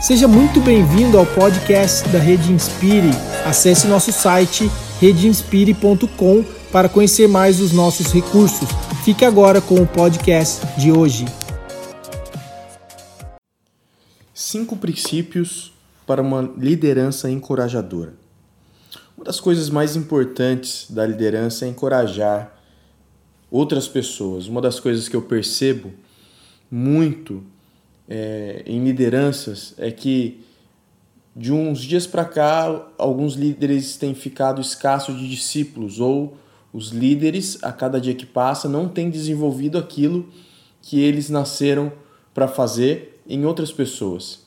Seja muito bem-vindo ao podcast da Rede Inspire. Acesse nosso site redeinspire.com para conhecer mais os nossos recursos. Fique agora com o podcast de hoje. Cinco princípios para uma liderança encorajadora. Uma das coisas mais importantes da liderança é encorajar outras pessoas. Uma das coisas que eu percebo muito é, em lideranças é que de uns dias para cá alguns líderes têm ficado escassos de discípulos ou os líderes a cada dia que passa não têm desenvolvido aquilo que eles nasceram para fazer em outras pessoas.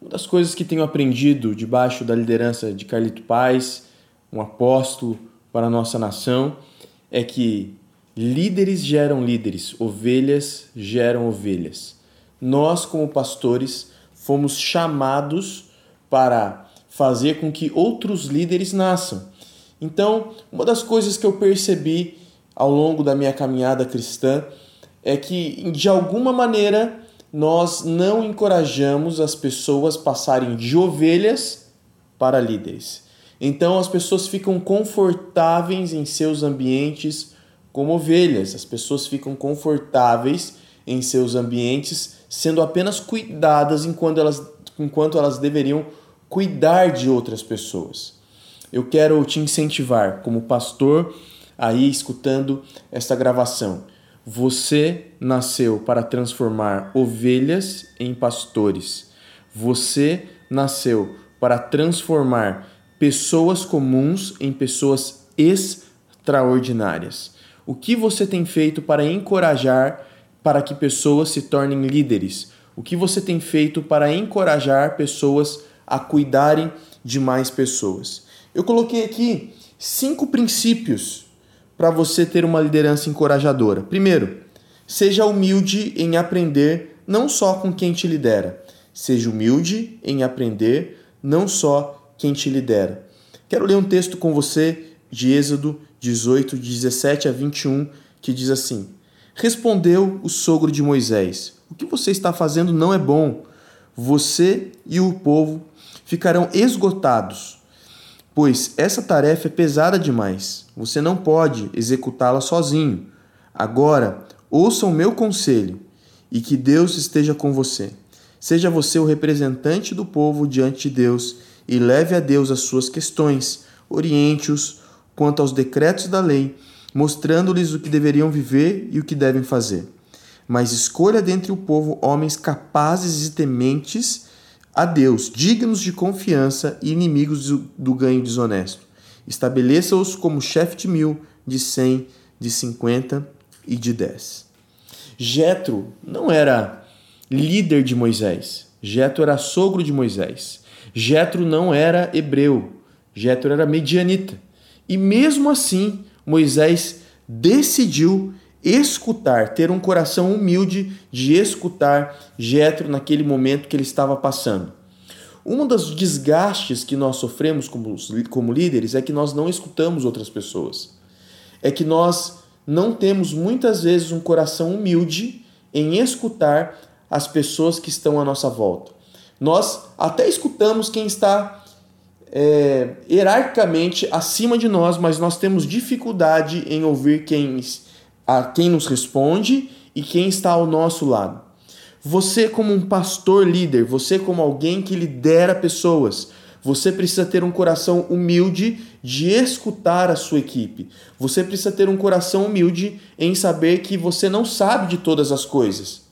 Uma das coisas que tenho aprendido debaixo da liderança de Carlito Paz, um apóstolo para a nossa nação, é que líderes geram líderes, ovelhas geram ovelhas nós, como pastores, fomos chamados para fazer com que outros líderes nasçam. Então, uma das coisas que eu percebi ao longo da minha caminhada cristã é que, de alguma maneira, nós não encorajamos as pessoas passarem de ovelhas para líderes. Então, as pessoas ficam confortáveis em seus ambientes como ovelhas, as pessoas ficam confortáveis em seus ambientes sendo apenas cuidadas enquanto elas, enquanto elas deveriam cuidar de outras pessoas. Eu quero te incentivar, como pastor, aí escutando esta gravação. Você nasceu para transformar ovelhas em pastores. Você nasceu para transformar pessoas comuns em pessoas extraordinárias. O que você tem feito para encorajar para que pessoas se tornem líderes? O que você tem feito para encorajar pessoas a cuidarem de mais pessoas? Eu coloquei aqui cinco princípios para você ter uma liderança encorajadora. Primeiro, seja humilde em aprender não só com quem te lidera. Seja humilde em aprender não só quem te lidera. Quero ler um texto com você de Êxodo 18, 17 a 21, que diz assim: Respondeu o sogro de Moisés: O que você está fazendo não é bom. Você e o povo ficarão esgotados, pois essa tarefa é pesada demais. Você não pode executá-la sozinho. Agora, ouça o meu conselho e que Deus esteja com você. Seja você o representante do povo diante de Deus e leve a Deus as suas questões. Oriente-os quanto aos decretos da lei mostrando-lhes o que deveriam viver e o que devem fazer. Mas escolha dentre o povo homens capazes e tementes a Deus, dignos de confiança e inimigos do ganho desonesto. Estabeleça-os como chefe de mil, de cem, de cinquenta e de dez. Jetro não era líder de Moisés. Jetro era sogro de Moisés. Jetro não era hebreu. Jetro era medianita. E mesmo assim, Moisés decidiu escutar, ter um coração humilde de escutar Jetro naquele momento que ele estava passando. Um dos desgastes que nós sofremos como, como líderes é que nós não escutamos outras pessoas. É que nós não temos muitas vezes um coração humilde em escutar as pessoas que estão à nossa volta. Nós até escutamos quem está é, hierarquicamente acima de nós, mas nós temos dificuldade em ouvir quem, a quem nos responde e quem está ao nosso lado. Você, como um pastor líder, você, como alguém que lidera pessoas, você precisa ter um coração humilde de escutar a sua equipe. Você precisa ter um coração humilde em saber que você não sabe de todas as coisas.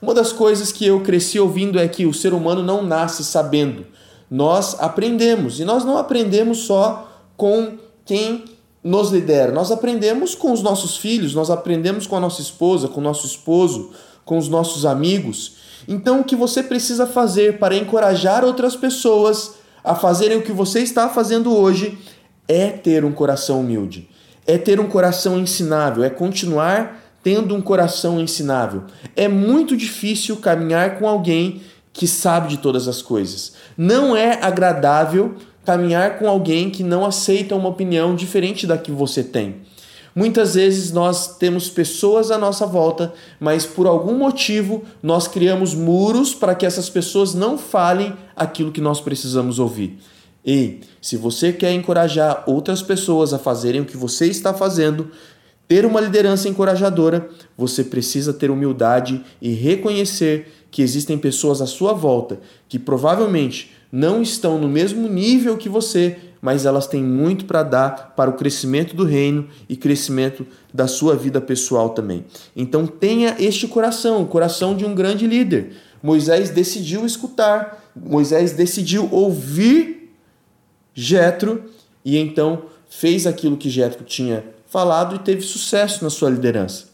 Uma das coisas que eu cresci ouvindo é que o ser humano não nasce sabendo nós aprendemos. E nós não aprendemos só com quem nos lidera, nós aprendemos com os nossos filhos, nós aprendemos com a nossa esposa, com o nosso esposo, com os nossos amigos. Então, o que você precisa fazer para encorajar outras pessoas a fazerem o que você está fazendo hoje é ter um coração humilde, é ter um coração ensinável, é continuar tendo um coração ensinável. É muito difícil caminhar com alguém que sabe de todas as coisas. Não é agradável caminhar com alguém que não aceita uma opinião diferente da que você tem. Muitas vezes nós temos pessoas à nossa volta, mas por algum motivo nós criamos muros para que essas pessoas não falem aquilo que nós precisamos ouvir. Ei, se você quer encorajar outras pessoas a fazerem o que você está fazendo, ter uma liderança encorajadora, você precisa ter humildade e reconhecer que existem pessoas à sua volta que provavelmente não estão no mesmo nível que você, mas elas têm muito para dar para o crescimento do reino e crescimento da sua vida pessoal também. Então tenha este coração, o coração de um grande líder. Moisés decidiu escutar, Moisés decidiu ouvir Jetro e então fez aquilo que Jetro tinha falado e teve sucesso na sua liderança.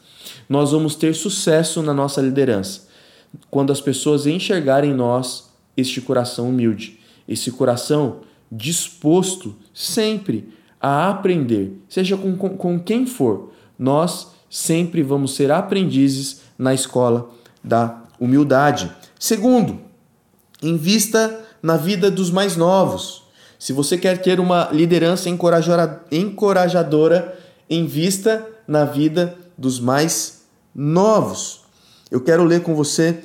Nós vamos ter sucesso na nossa liderança quando as pessoas enxergarem em nós este coração humilde, esse coração disposto sempre a aprender, seja com, com, com quem for. Nós sempre vamos ser aprendizes na escola da humildade. Segundo, invista na vida dos mais novos. Se você quer ter uma liderança encorajadora, invista na vida dos mais novos. Eu quero ler com você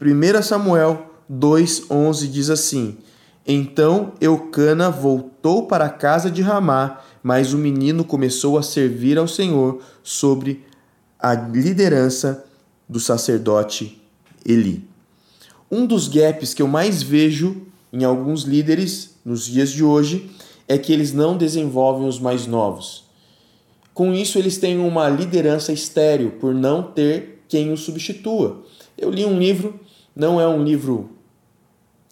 1 Samuel 2,11 diz assim: então Eucana voltou para a casa de Ramá, mas o menino começou a servir ao Senhor sobre a liderança do sacerdote Eli. Um dos gaps que eu mais vejo em alguns líderes nos dias de hoje é que eles não desenvolvem os mais novos. Com isso, eles têm uma liderança estéril por não ter quem o substitua. Eu li um livro, não é um livro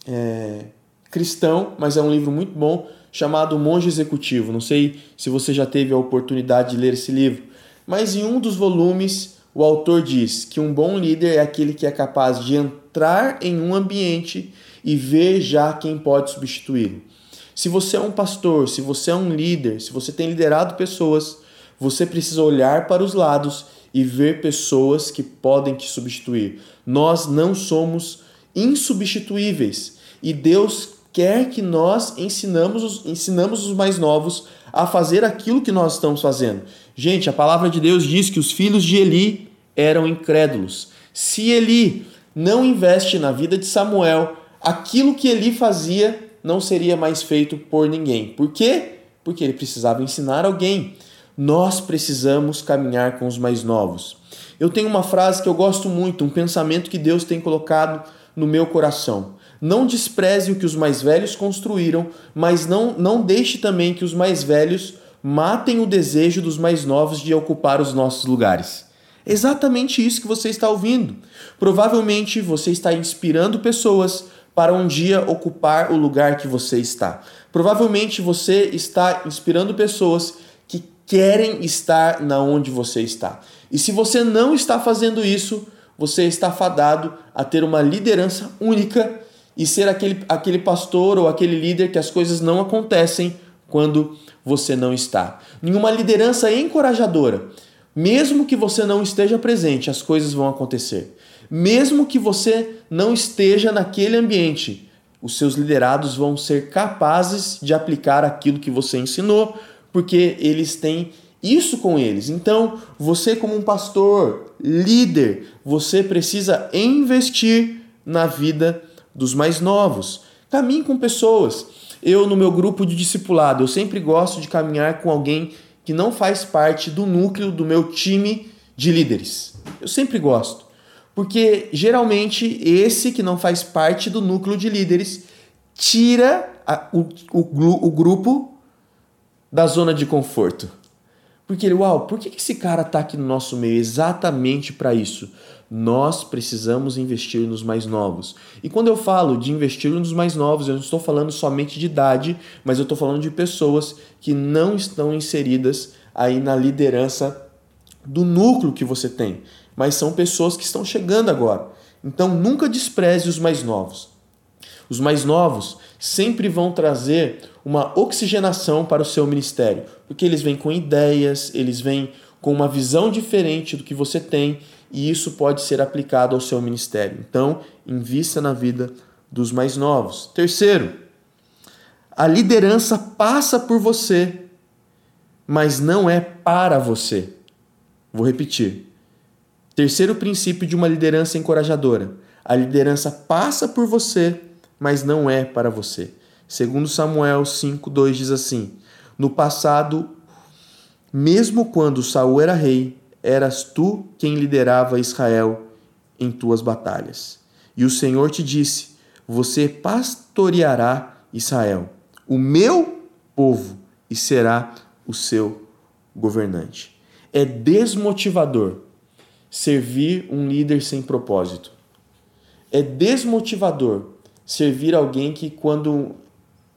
é, cristão, mas é um livro muito bom chamado Monge Executivo. Não sei se você já teve a oportunidade de ler esse livro, mas em um dos volumes o autor diz que um bom líder é aquele que é capaz de entrar em um ambiente e ver já quem pode substituí-lo. Se você é um pastor, se você é um líder, se você tem liderado pessoas, você precisa olhar para os lados e ver pessoas que podem te substituir. Nós não somos insubstituíveis e Deus quer que nós ensinamos os, ensinamos os mais novos a fazer aquilo que nós estamos fazendo. Gente, a palavra de Deus diz que os filhos de Eli eram incrédulos. Se Eli não investe na vida de Samuel, aquilo que Eli fazia não seria mais feito por ninguém. Por quê? Porque ele precisava ensinar alguém. Nós precisamos caminhar com os mais novos. Eu tenho uma frase que eu gosto muito, um pensamento que Deus tem colocado no meu coração. Não despreze o que os mais velhos construíram, mas não, não deixe também que os mais velhos matem o desejo dos mais novos de ocupar os nossos lugares. Exatamente isso que você está ouvindo. Provavelmente você está inspirando pessoas para um dia ocupar o lugar que você está. Provavelmente você está inspirando pessoas querem estar na onde você está. E se você não está fazendo isso, você está fadado a ter uma liderança única e ser aquele, aquele pastor ou aquele líder que as coisas não acontecem quando você não está. Nenhuma liderança encorajadora. Mesmo que você não esteja presente, as coisas vão acontecer. Mesmo que você não esteja naquele ambiente, os seus liderados vão ser capazes de aplicar aquilo que você ensinou, porque eles têm isso com eles. Então, você, como um pastor, líder, você precisa investir na vida dos mais novos. Caminhe com pessoas. Eu, no meu grupo de discipulado, eu sempre gosto de caminhar com alguém que não faz parte do núcleo do meu time de líderes. Eu sempre gosto. Porque geralmente esse que não faz parte do núcleo de líderes tira a, o, o, o grupo da zona de conforto. Porque ele, uau, por que esse cara está aqui no nosso meio exatamente para isso? Nós precisamos investir nos mais novos. E quando eu falo de investir nos mais novos, eu não estou falando somente de idade, mas eu estou falando de pessoas que não estão inseridas aí na liderança do núcleo que você tem, mas são pessoas que estão chegando agora. Então nunca despreze os mais novos. Os mais novos sempre vão trazer uma oxigenação para o seu ministério, porque eles vêm com ideias, eles vêm com uma visão diferente do que você tem e isso pode ser aplicado ao seu ministério. Então, invista na vida dos mais novos. Terceiro, a liderança passa por você, mas não é para você. Vou repetir. Terceiro princípio de uma liderança encorajadora: a liderança passa por você, mas não é para você. Segundo Samuel 5:2 diz assim: No passado, mesmo quando Saul era rei, eras tu quem liderava Israel em tuas batalhas. E o Senhor te disse: Você pastoreará Israel, o meu povo, e será o seu governante. É desmotivador servir um líder sem propósito. É desmotivador servir alguém que, quando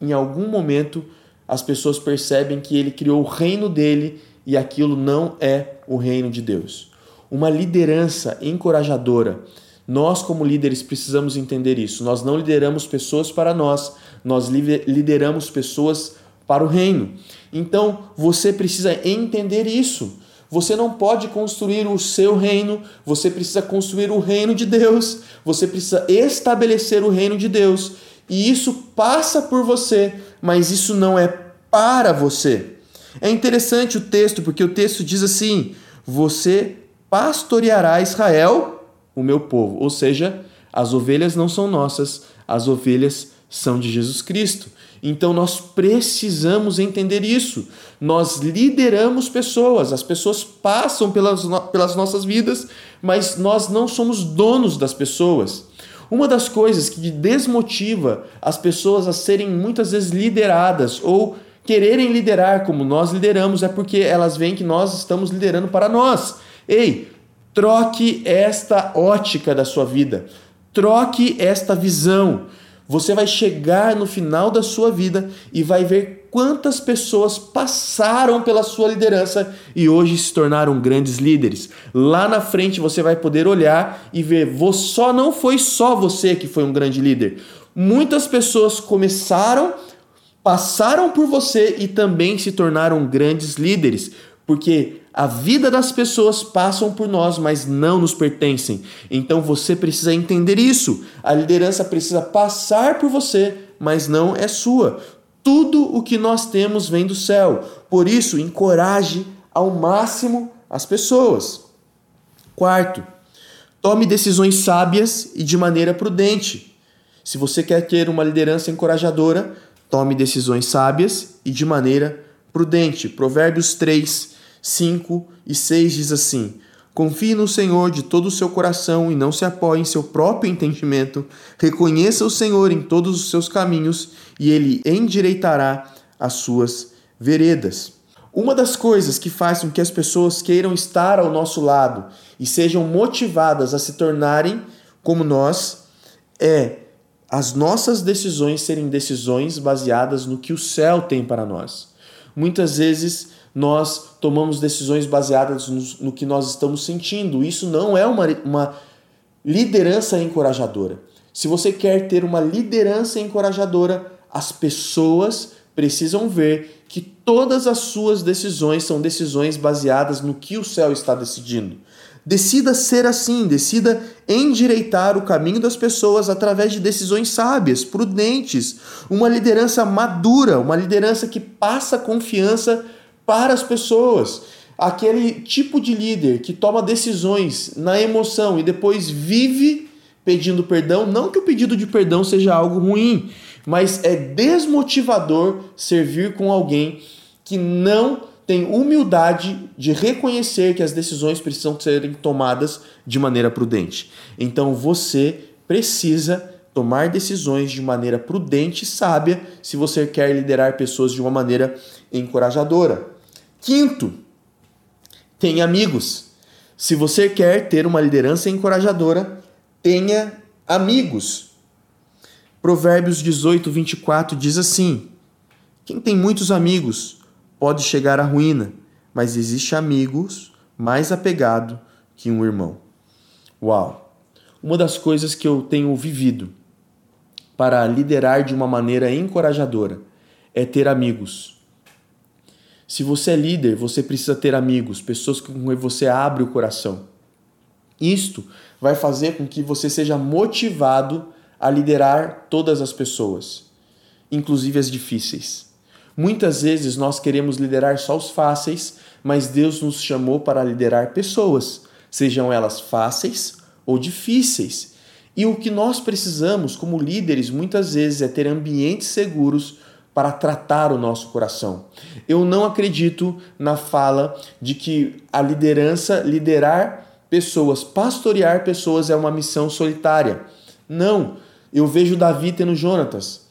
em algum momento as pessoas percebem que ele criou o reino dele e aquilo não é o reino de Deus. Uma liderança encorajadora. Nós, como líderes, precisamos entender isso. Nós não lideramos pessoas para nós, nós lideramos pessoas para o reino. Então, você precisa entender isso. Você não pode construir o seu reino, você precisa construir o reino de Deus, você precisa estabelecer o reino de Deus. E isso passa por você, mas isso não é para você. É interessante o texto, porque o texto diz assim: Você pastoreará Israel, o meu povo. Ou seja, as ovelhas não são nossas, as ovelhas são de Jesus Cristo. Então nós precisamos entender isso. Nós lideramos pessoas, as pessoas passam pelas, pelas nossas vidas, mas nós não somos donos das pessoas. Uma das coisas que desmotiva as pessoas a serem muitas vezes lideradas ou quererem liderar como nós lideramos é porque elas veem que nós estamos liderando para nós. Ei, troque esta ótica da sua vida, troque esta visão. Você vai chegar no final da sua vida e vai ver quantas pessoas passaram pela sua liderança e hoje se tornaram grandes líderes. Lá na frente você vai poder olhar e ver, só não foi só você que foi um grande líder. Muitas pessoas começaram, passaram por você e também se tornaram grandes líderes, porque a vida das pessoas passam por nós, mas não nos pertencem. Então você precisa entender isso. A liderança precisa passar por você, mas não é sua. Tudo o que nós temos vem do céu. Por isso, encoraje ao máximo as pessoas. Quarto, tome decisões sábias e de maneira prudente. Se você quer ter uma liderança encorajadora, tome decisões sábias e de maneira prudente. Provérbios 3, 5 e 6 diz assim: Confie no Senhor de todo o seu coração e não se apoie em seu próprio entendimento. Reconheça o Senhor em todos os seus caminhos e ele endireitará as suas veredas. Uma das coisas que faz com que as pessoas queiram estar ao nosso lado e sejam motivadas a se tornarem como nós é as nossas decisões serem decisões baseadas no que o céu tem para nós. Muitas vezes nós tomamos decisões baseadas no, no que nós estamos sentindo. Isso não é uma, uma liderança encorajadora. Se você quer ter uma liderança encorajadora, as pessoas precisam ver que todas as suas decisões são decisões baseadas no que o céu está decidindo. Decida ser assim, decida endireitar o caminho das pessoas através de decisões sábias, prudentes, uma liderança madura, uma liderança que passa confiança para as pessoas. Aquele tipo de líder que toma decisões na emoção e depois vive pedindo perdão, não que o pedido de perdão seja algo ruim, mas é desmotivador servir com alguém que não tem humildade de reconhecer que as decisões precisam serem tomadas de maneira prudente. Então você precisa tomar decisões de maneira prudente e sábia se você quer liderar pessoas de uma maneira encorajadora. Quinto, tenha amigos. Se você quer ter uma liderança encorajadora, tenha amigos. Provérbios 18, 24 diz assim: Quem tem muitos amigos pode chegar à ruína, mas existe amigos mais apegado que um irmão. Uau! Uma das coisas que eu tenho vivido para liderar de uma maneira encorajadora é ter amigos. Se você é líder, você precisa ter amigos, pessoas com quem você abre o coração. Isto vai fazer com que você seja motivado a liderar todas as pessoas, inclusive as difíceis. Muitas vezes nós queremos liderar só os fáceis, mas Deus nos chamou para liderar pessoas, sejam elas fáceis ou difíceis. E o que nós precisamos como líderes muitas vezes é ter ambientes seguros para tratar o nosso coração. Eu não acredito na fala de que a liderança, liderar pessoas, pastorear pessoas é uma missão solitária. Não, eu vejo Davi tendo Jonatas.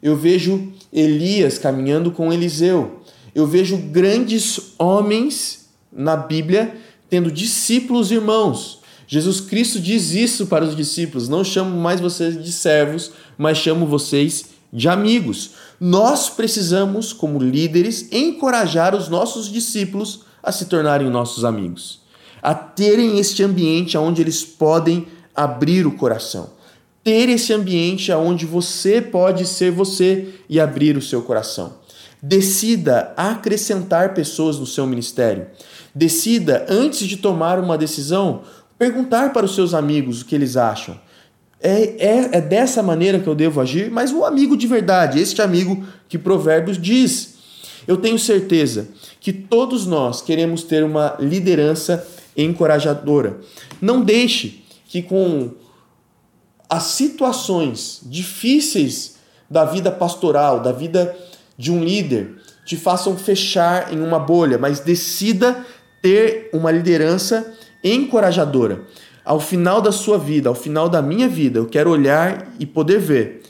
Eu vejo Elias caminhando com Eliseu. Eu vejo grandes homens na Bíblia tendo discípulos irmãos. Jesus Cristo diz isso para os discípulos: não chamo mais vocês de servos, mas chamo vocês de amigos. Nós precisamos, como líderes, encorajar os nossos discípulos a se tornarem nossos amigos, a terem este ambiente onde eles podem abrir o coração ter esse ambiente onde você pode ser você e abrir o seu coração. Decida acrescentar pessoas no seu ministério. Decida, antes de tomar uma decisão, perguntar para os seus amigos o que eles acham. É, é, é dessa maneira que eu devo agir, mas o amigo de verdade, este amigo que Provérbios diz. Eu tenho certeza que todos nós queremos ter uma liderança encorajadora. Não deixe que com as situações difíceis da vida pastoral, da vida de um líder, te façam fechar em uma bolha, mas decida ter uma liderança encorajadora. Ao final da sua vida, ao final da minha vida, eu quero olhar e poder ver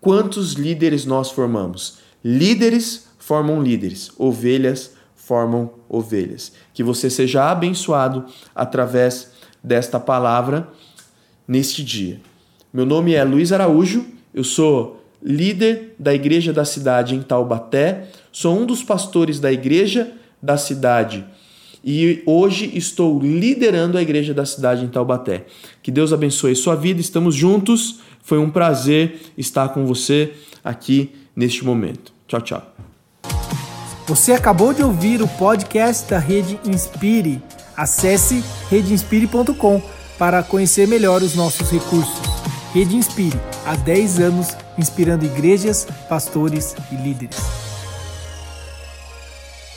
quantos líderes nós formamos. Líderes formam líderes, ovelhas formam ovelhas. Que você seja abençoado através desta palavra neste dia. Meu nome é Luiz Araújo, eu sou líder da igreja da cidade em Taubaté, sou um dos pastores da igreja da cidade e hoje estou liderando a igreja da cidade em Taubaté. Que Deus abençoe sua vida, estamos juntos, foi um prazer estar com você aqui neste momento. Tchau, tchau. Você acabou de ouvir o podcast da Rede Inspire. Acesse redeinspire.com para conhecer melhor os nossos recursos. Rede Inspire, há 10 anos inspirando igrejas, pastores e líderes.